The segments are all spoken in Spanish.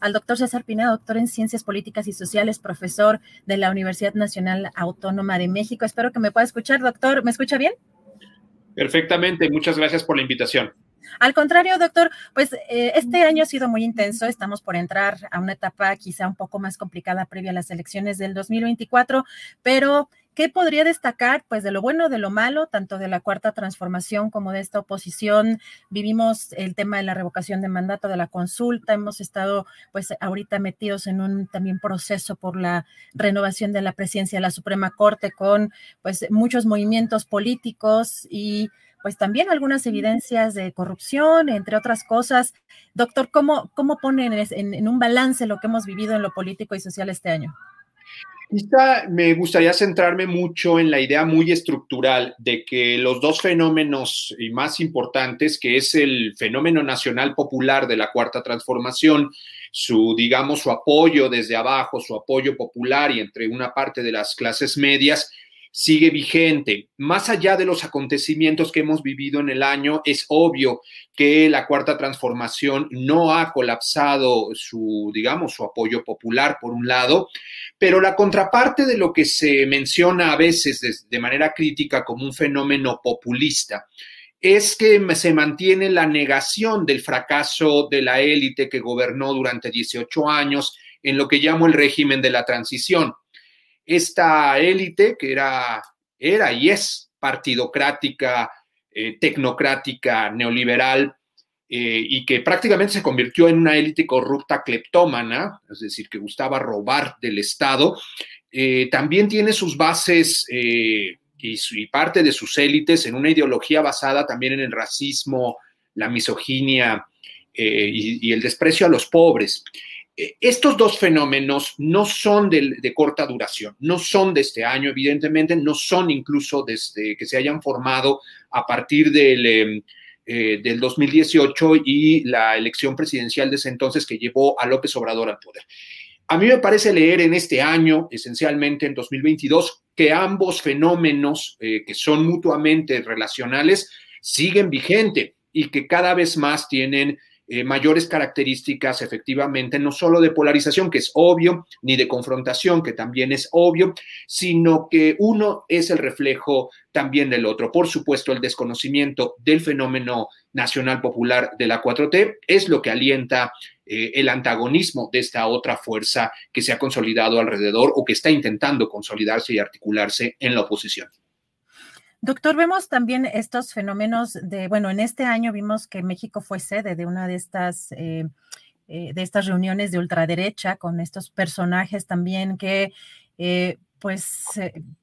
al doctor César Pineda, doctor en Ciencias Políticas y Sociales, profesor de la Universidad Nacional Autónoma de México. Espero que me pueda escuchar, doctor. ¿Me escucha bien? Perfectamente, muchas gracias por la invitación. Al contrario, doctor, pues eh, este año ha sido muy intenso. Estamos por entrar a una etapa quizá un poco más complicada previa a las elecciones del 2024, pero ¿Qué podría destacar? Pues de lo bueno, de lo malo, tanto de la cuarta transformación como de esta oposición. Vivimos el tema de la revocación de mandato, de la consulta. Hemos estado pues ahorita metidos en un también proceso por la renovación de la presidencia de la Suprema Corte con pues muchos movimientos políticos y pues también algunas evidencias de corrupción, entre otras cosas. Doctor, ¿cómo, cómo ponen en, en un balance lo que hemos vivido en lo político y social este año? Quizá me gustaría centrarme mucho en la idea muy estructural de que los dos fenómenos más importantes, que es el fenómeno nacional popular de la cuarta transformación, su, digamos, su apoyo desde abajo, su apoyo popular y entre una parte de las clases medias, sigue vigente. Más allá de los acontecimientos que hemos vivido en el año, es obvio que la cuarta transformación no ha colapsado su, digamos, su apoyo popular, por un lado, pero la contraparte de lo que se menciona a veces de, de manera crítica como un fenómeno populista es que se mantiene la negación del fracaso de la élite que gobernó durante 18 años en lo que llamo el régimen de la transición esta élite que era, era y es partidocrática, eh, tecnocrática, neoliberal, eh, y que prácticamente se convirtió en una élite corrupta cleptómana, es decir, que gustaba robar del Estado, eh, también tiene sus bases y, parte de sus élites en una ideología basada también en el racismo, la misoginia y el desprecio a los pobres. Eh, estos dos fenómenos no son de, corta duración, no son de este año, evidentemente, no son incluso desde que se hayan formado a partir del, eh, del 2018 y la elección presidencial de ese entonces que llevó a López Obrador al poder. A mí me parece leer en este año, esencialmente en 2022, que ambos fenómenos eh, que son mutuamente relacionales siguen vigente y que cada vez más tienen eh, mayores características efectivamente, no solo de polarización, que es obvio, ni de confrontación, que también es obvio, sino que uno es el reflejo también del otro. Por supuesto, el desconocimiento del fenómeno nacional popular de la 4T es lo que alienta eh, el antagonismo de esta otra fuerza que se ha consolidado alrededor o que está intentando consolidarse y articularse en la oposición. Doctor, vemos también estos fenómenos de, bueno, en este año vimos que México fue sede de una de estas, eh, eh, de estas reuniones de ultraderecha con estos personajes también que, eh, pues,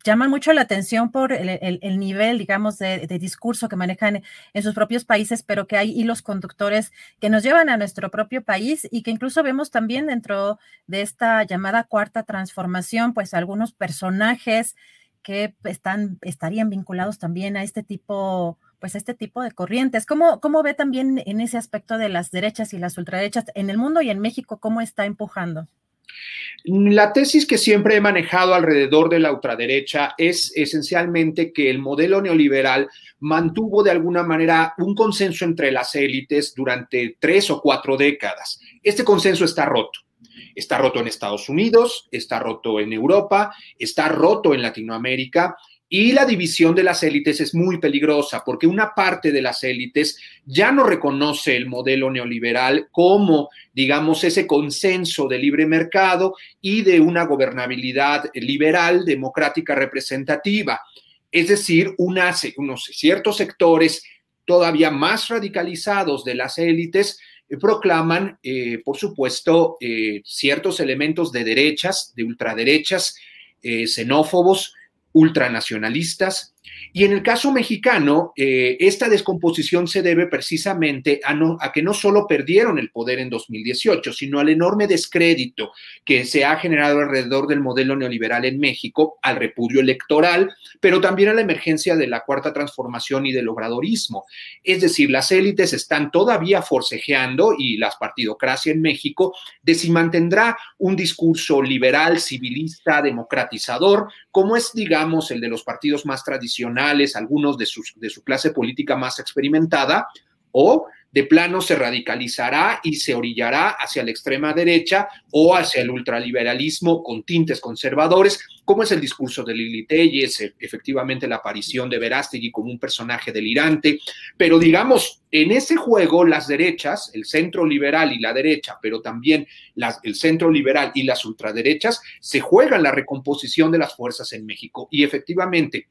llaman mucho la atención por el, nivel, digamos, de, de, discurso que manejan en sus propios países, pero que hay hilos conductores que nos llevan a nuestro propio país y que incluso vemos también dentro de esta llamada cuarta transformación, pues, algunos personajes que están, estarían vinculados también a este tipo, pues a este tipo de corrientes. ¿Cómo, ¿Cómo ve también en ese aspecto de las derechas y las ultraderechas en el mundo y en México, cómo está empujando? La tesis que siempre he manejado alrededor de la ultraderecha es esencialmente que el modelo neoliberal mantuvo de alguna manera un consenso entre las élites durante tres o cuatro décadas. Este consenso está roto. Está roto en Estados Unidos, está roto en Europa, está roto en Latinoamérica y la división de las élites es muy peligrosa porque una parte de las élites ya no reconoce el modelo neoliberal como, digamos, ese consenso de libre mercado y de una gobernabilidad liberal, democrática, representativa. Es decir, unos ciertos sectores todavía más radicalizados de las élites proclaman, eh, por supuesto, eh, ciertos elementos de derechas, de ultraderechas, xenófobos, ultranacionalistas, y en el caso mexicano, eh, esta descomposición se debe precisamente a, que no solo perdieron el poder en 2018, sino al enorme descrédito que se ha generado alrededor del modelo neoliberal en México, al repudio electoral, pero también a la emergencia de la cuarta transformación y del obradorismo. Es decir, las élites están todavía forcejeando y la partidocracia en México de si mantendrá un discurso liberal, civilista, democratizador, como es, digamos, el de los partidos más tradicionales, algunos de, de su clase política más experimentada, o de plano se radicalizará y se orillará hacia la extrema derecha o hacia el ultraliberalismo con tintes conservadores, como es el discurso de Lili Telles, e, efectivamente la aparición de Verástegui como un personaje delirante, pero digamos, en ese juego las derechas, el centro liberal y la derecha, pero también el centro liberal y las ultraderechas, se juegan la recomposición de las fuerzas en México. Y efectivamente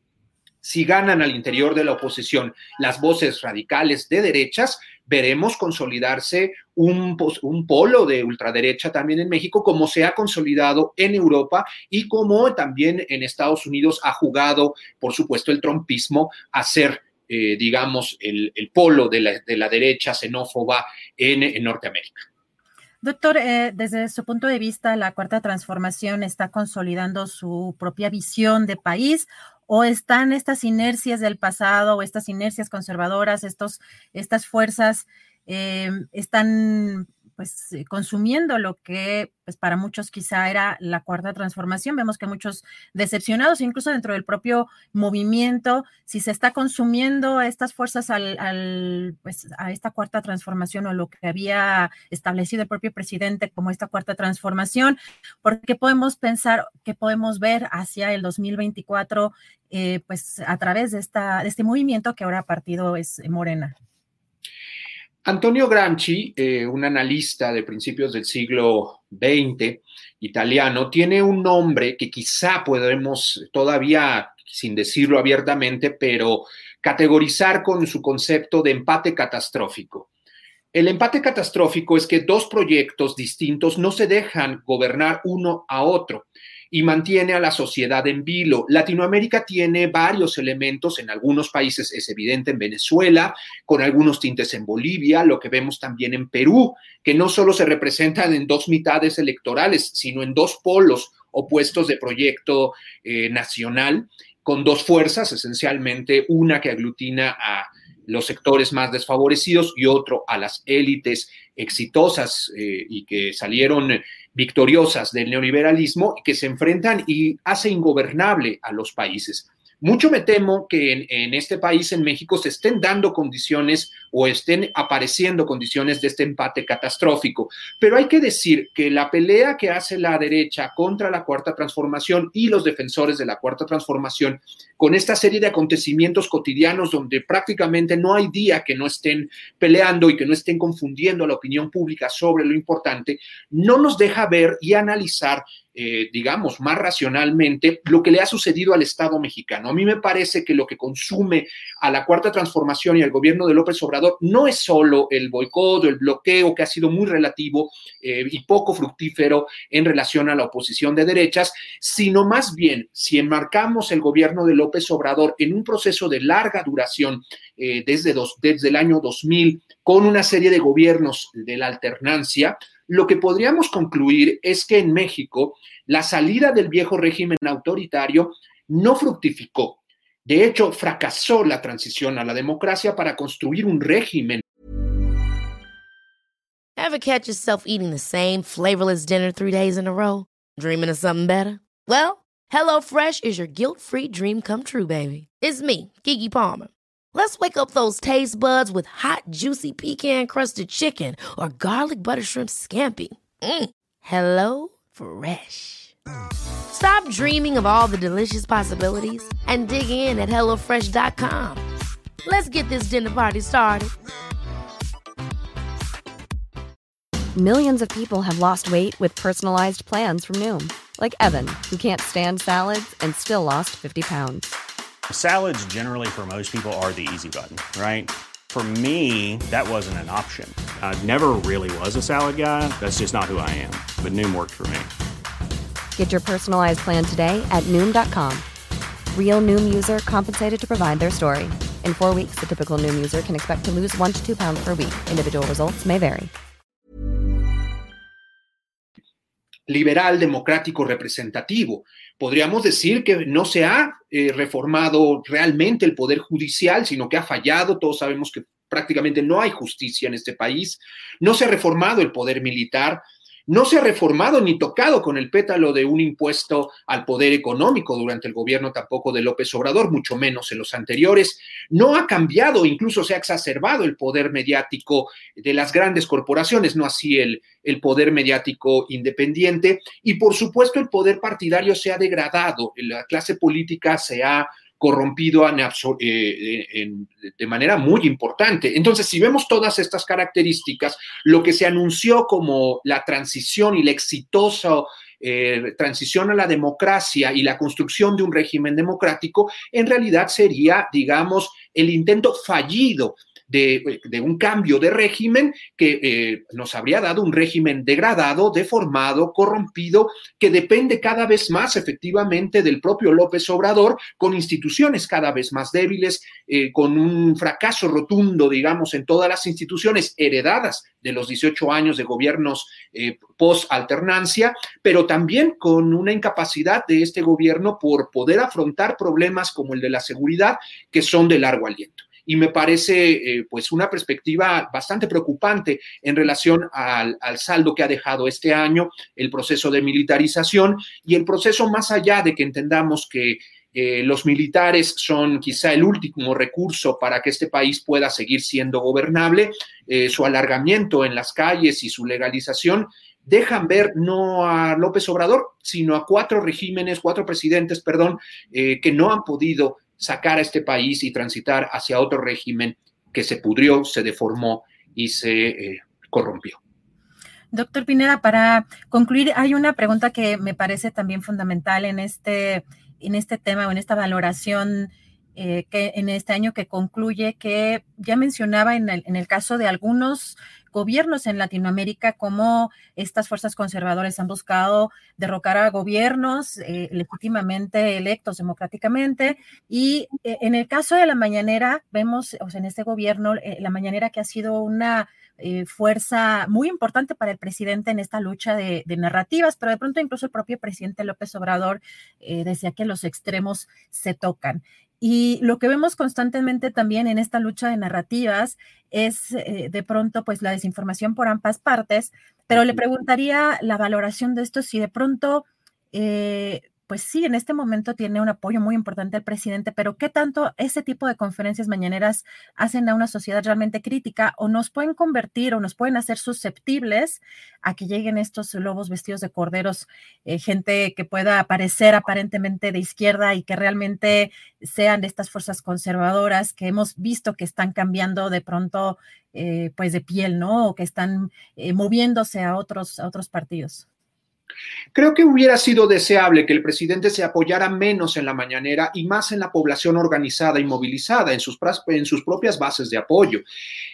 si ganan al interior de la oposición las voces radicales de derechas, veremos consolidarse un, polo de ultraderecha también en México, como se ha consolidado en Europa y como también en Estados Unidos ha jugado, por supuesto, el trompismo a ser, eh, digamos, el, polo de la, derecha xenófoba en, Norteamérica. Doctor, eh, desde su punto de vista, la cuarta transformación está consolidando su propia visión de país o están estas inercias del pasado o estas inercias conservadoras, estos, estas fuerzas eh, están pues eh, consumiendo lo que pues para muchos quizá era la cuarta transformación. Vemos que muchos decepcionados, incluso dentro del propio movimiento, si se está consumiendo estas fuerzas al, pues, a esta cuarta transformación o lo que había establecido el propio presidente como esta cuarta transformación, porque podemos pensar que podemos ver hacia el 2024 eh, pues a través de, esta, de este movimiento que ahora partido es Morena. Antonio Gramsci, eh, un analista de principios del siglo XX italiano, tiene un nombre que quizá podemos todavía, sin decirlo abiertamente, pero categorizar con su concepto de empate catastrófico. El empate catastrófico es que dos proyectos distintos no se dejan gobernar uno a otro y mantiene a la sociedad en vilo. Latinoamérica tiene varios elementos, en algunos países es evidente en Venezuela, con algunos tintes en Bolivia, lo que vemos también en Perú, que no solo se representan en dos mitades electorales, sino en dos polos opuestos de proyecto eh, nacional, con dos fuerzas, esencialmente una que aglutina a los sectores más desfavorecidos y otro a las élites exitosas eh, y que salieron victoriosas del neoliberalismo que se enfrentan y hace ingobernable a los países. Mucho me temo que en, este país, en México, se estén dando condiciones o estén apareciendo condiciones de este empate catastrófico. Pero hay que decir que la pelea que hace la derecha contra la cuarta transformación y los defensores de la cuarta transformación, con esta serie de acontecimientos cotidianos donde prácticamente no hay día que no estén peleando y que no estén confundiendo a la opinión pública sobre lo importante, no nos deja ver y analizar eh, digamos, más racionalmente lo que le ha sucedido al Estado mexicano. A mí me parece que lo que consume a la cuarta transformación y al gobierno de López Obrador no es solo el boicot o el bloqueo que ha sido muy relativo eh, y poco fructífero en relación a la oposición de derechas, sino más bien si enmarcamos el gobierno de López Obrador en un proceso de larga duración eh, desde, desde el año 2000 con una serie de gobiernos de la alternancia, lo que podríamos concluir es que en México la salida del viejo régimen autoritario no fructificó. De hecho, fracasó la transición a la democracia para construir un régimen. Ever catch yourself eating the same flavorless dinner three days in a row? Dreaming of something better? Well, HelloFresh is your guilt-free dream come true, baby. It's me, Kiki Palmer. Let's wake up those taste buds with hot, juicy pecan crusted chicken or garlic butter shrimp scampi. Mm. Hello Fresh. Stop dreaming of all the delicious possibilities and dig in at HelloFresh.com. Let's get this dinner party started. Millions of people have lost weight with personalized plans from Noom, like Evan, who can't stand salads and still lost 50 pounds. Salads, generally, for most people, are the easy button, right? For me, that wasn't an option. I never really was a salad guy. That's just not who I am. But Noom worked for me. Get your personalized plan today at Noom.com. Real Noom user compensated to provide their story. In four weeks, the typical Noom user can expect to lose one to two pounds per week. Individual results may vary. Liberal, democrático, representativo. Podríamos decir que no se ha eh, reformado realmente el poder judicial, sino que ha fallado. Todos sabemos que prácticamente no hay justicia en este país. No se ha reformado el poder militar no se ha reformado ni tocado con el pétalo de un impuesto al poder económico durante el gobierno tampoco de López Obrador, mucho menos en los anteriores. No ha cambiado, incluso se ha exacerbado el poder mediático de las grandes corporaciones, no así el, el poder mediático independiente. Y por supuesto el poder partidario se ha degradado, la clase política se ha corrompido eh, de manera muy importante. Entonces, si vemos todas estas características, lo que se anunció como la transición y la exitosa eh, transición a la democracia y la construcción de un régimen democrático, en realidad sería, digamos, el intento fallido de, un cambio de régimen que eh, nos habría dado un régimen degradado, deformado, corrompido, que depende cada vez más efectivamente del propio López Obrador, con instituciones cada vez más débiles, eh, con un fracaso rotundo, digamos, en todas las instituciones heredadas de los 18 años de gobiernos eh, post-alternancia, pero también con una incapacidad de este gobierno por poder afrontar problemas como el de la seguridad, que son de largo aliento y me parece eh, pues una perspectiva bastante preocupante en relación al, saldo que ha dejado este año el proceso de militarización y el proceso más allá de que entendamos que eh, los militares son quizá el último recurso para que este país pueda seguir siendo gobernable, eh, su alargamiento en las calles y su legalización dejan ver no a López Obrador, sino a cuatro regímenes, cuatro presidentes, perdón, que no han podido sacar a este país y transitar hacia otro régimen que se pudrió, se deformó y se eh, corrompió. Doctor Pineda, para concluir, hay una pregunta que me parece también fundamental en este, en este tema o en esta valoración eh, que en este año que concluye, que ya mencionaba en el, en el caso de algunos gobiernos en Latinoamérica, como estas fuerzas conservadoras han buscado derrocar a gobiernos eh, legítimamente electos democráticamente. Y eh, en el caso de la mañanera, vemos o sea, en este gobierno, la mañanera que ha sido una fuerza muy importante para el presidente en esta lucha de, narrativas, pero de pronto incluso el propio presidente López Obrador decía que los extremos se tocan. Y lo que vemos constantemente también en esta lucha de narrativas es eh, de pronto pues la desinformación por ambas partes, pero le preguntaría la valoración de esto si de pronto eh, pues sí, en este momento tiene un apoyo muy importante el presidente, pero ¿qué tanto ese tipo de conferencias mañaneras hacen a una sociedad realmente crítica o nos pueden convertir o nos pueden hacer susceptibles a que lleguen estos lobos vestidos de corderos, eh, gente que pueda parecer aparentemente de izquierda y que realmente sean de estas fuerzas conservadoras que hemos visto que están cambiando de pronto eh, pues de piel, ¿no? O que están eh, moviéndose a otros, a otros partidos? Creo que hubiera sido deseable que el presidente se apoyara menos en la mañanera y más en la población organizada y movilizada, en sus, propias bases de apoyo.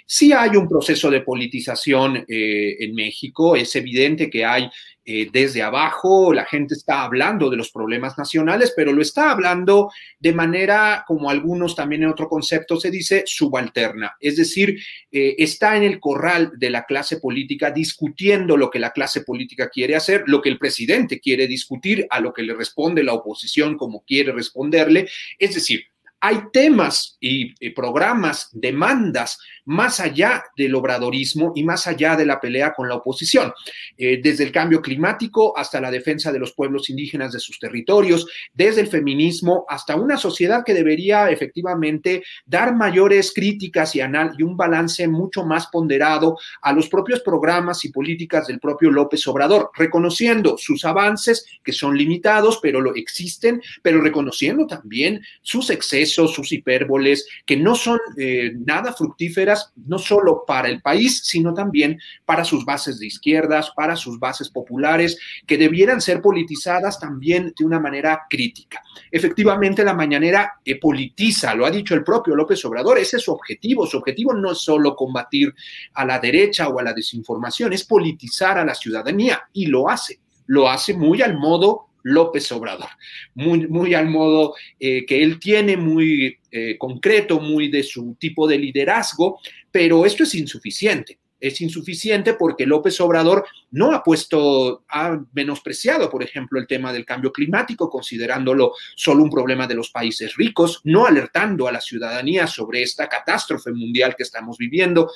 Sí hay un proceso de politización eh, en México, es evidente que hay eh, desde abajo, la gente está hablando de los problemas nacionales, pero lo está hablando de manera, como algunos también en otro concepto se dice, subalterna. Es decir, eh, está en el corral de la clase política discutiendo lo que la clase política quiere hacer, lo que el presidente quiere discutir, a lo que le responde la oposición como quiere responderle. Es decir, hay temas y, programas, demandas más allá del obradorismo y más allá de la pelea con la oposición, eh, desde el cambio climático hasta la defensa de los pueblos indígenas de sus territorios, desde el feminismo hasta una sociedad que debería efectivamente dar mayores críticas y, y un balance mucho más ponderado a los propios programas y políticas del propio López Obrador, reconociendo sus avances que son limitados, pero lo existen, pero reconociendo también sus excesos, sus hipérboles, que no son eh, nada fructíferas, no solo para el país, sino también para sus bases de izquierdas, para sus bases populares, que debieran ser politizadas también de una manera crítica. Efectivamente, la mañanera eh, politiza, lo ha dicho el propio López Obrador, ese es su objetivo. Su objetivo no es solo combatir a la derecha o a la desinformación, es politizar a la ciudadanía y lo hace. Lo hace muy al modo López Obrador, muy, al modo eh, que él tiene, muy eh, concreto, muy de su tipo de liderazgo, pero esto es insuficiente. Es insuficiente porque López Obrador no ha puesto, ha menospreciado, por ejemplo, el tema del cambio climático, considerándolo solo un problema de los países ricos, no alertando a la ciudadanía sobre esta catástrofe mundial que estamos viviendo,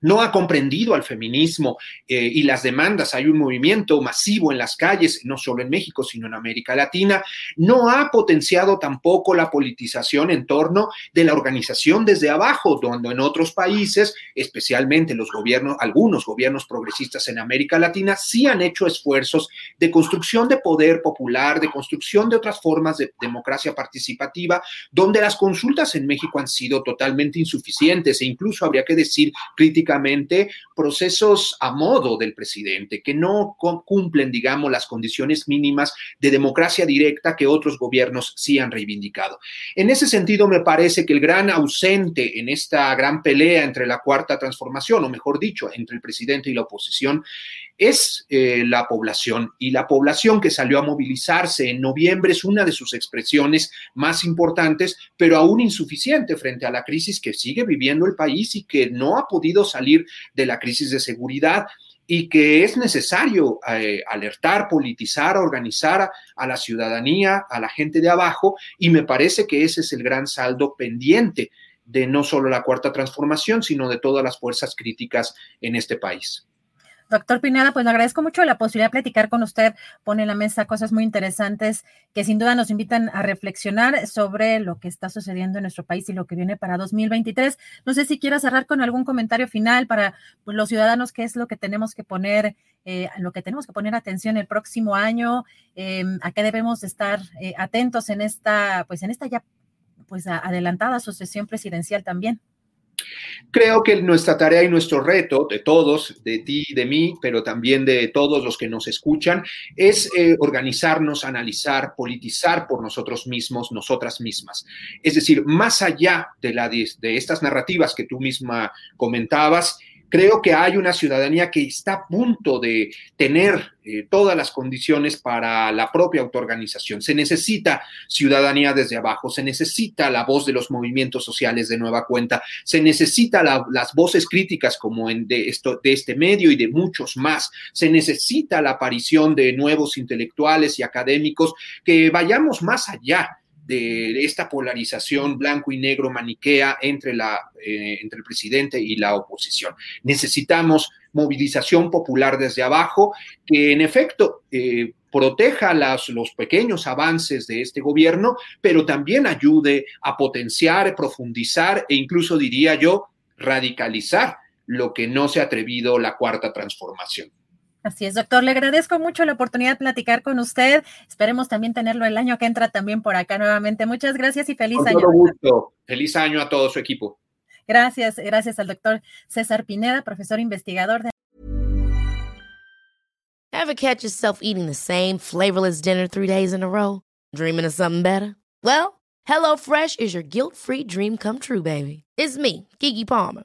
no ha comprendido al feminismo eh, y las demandas. Hay un movimiento masivo en las calles, no solo en México, sino en América Latina. No ha potenciado tampoco la politización en torno de la organización desde abajo, donde en otros países, especialmente los gobiernos, algunos gobiernos progresistas en América Latina, sí han hecho esfuerzos de construcción de poder popular, de construcción de otras formas de democracia participativa, donde las consultas en México han sido totalmente insuficientes e incluso habría que decir procesos a modo del presidente, que no cumplen, digamos, las condiciones mínimas de democracia directa que otros gobiernos sí han reivindicado. En ese sentido, me parece que el gran ausente en esta gran pelea entre la cuarta transformación, o mejor dicho, entre el presidente y la oposición, es eh, la población y la población que salió a movilizarse en noviembre es una de sus expresiones más importantes, pero aún insuficiente frente a la crisis que sigue viviendo el país y que no ha podido salir de la crisis de seguridad y que es necesario eh, alertar, politizar, organizar a la ciudadanía, a la gente de abajo, y me parece que ese es el gran saldo pendiente de no solo la cuarta transformación, sino de todas las fuerzas críticas en este país. Doctor Pineda, pues le agradezco mucho la posibilidad de platicar con usted. Pone en la mesa cosas muy interesantes que sin duda nos invitan a reflexionar sobre lo que está sucediendo en nuestro país y lo que viene para 2023. No sé si quiera cerrar con algún comentario final para pues, los ciudadanos, qué es lo que tenemos que poner, eh, lo que tenemos que poner atención el próximo año, em, a qué debemos estar eh, atentos en esta, pues en esta ya pues adelantada sucesión presidencial también. Creo que nuestra tarea y nuestro reto, de todos, de ti, de mí, pero también de todos los que nos escuchan, es eh, organizarnos, analizar, politizar por nosotros mismos, nosotras mismas. Es decir, más allá de, estas narrativas que tú misma comentabas, Creo que hay una ciudadanía que está a punto de tener eh, todas las condiciones para la propia autoorganización. Se necesita ciudadanía desde abajo, se necesita la voz de los movimientos sociales de nueva cuenta, se necesita las voces críticas como en de, esto, de este medio y de muchos más, se necesita la aparición de nuevos intelectuales y académicos que vayamos más allá de esta polarización blanco y negro maniquea entre, la, eh, entre el presidente y la oposición. Necesitamos movilización popular desde abajo que en efecto eh, proteja las, los pequeños avances de este gobierno, pero también ayude a potenciar, profundizar e incluso diría yo, radicalizar lo que no se ha atrevido la cuarta transformación. Así es, doctor. Le agradezco mucho la oportunidad de platicar con usted. Esperemos también tenerlo el año que entra también por acá nuevamente. Muchas gracias y feliz año. gusto. Feliz año a todo su equipo. Gracias, gracias al doctor César Pineda, profesor investigador de. Ever catch yourself eating the same flavorless dinner three days in a row? Dreaming of something better? Well, HelloFresh is your guilt-free dream come true, baby. It's me, Kiki Palmer.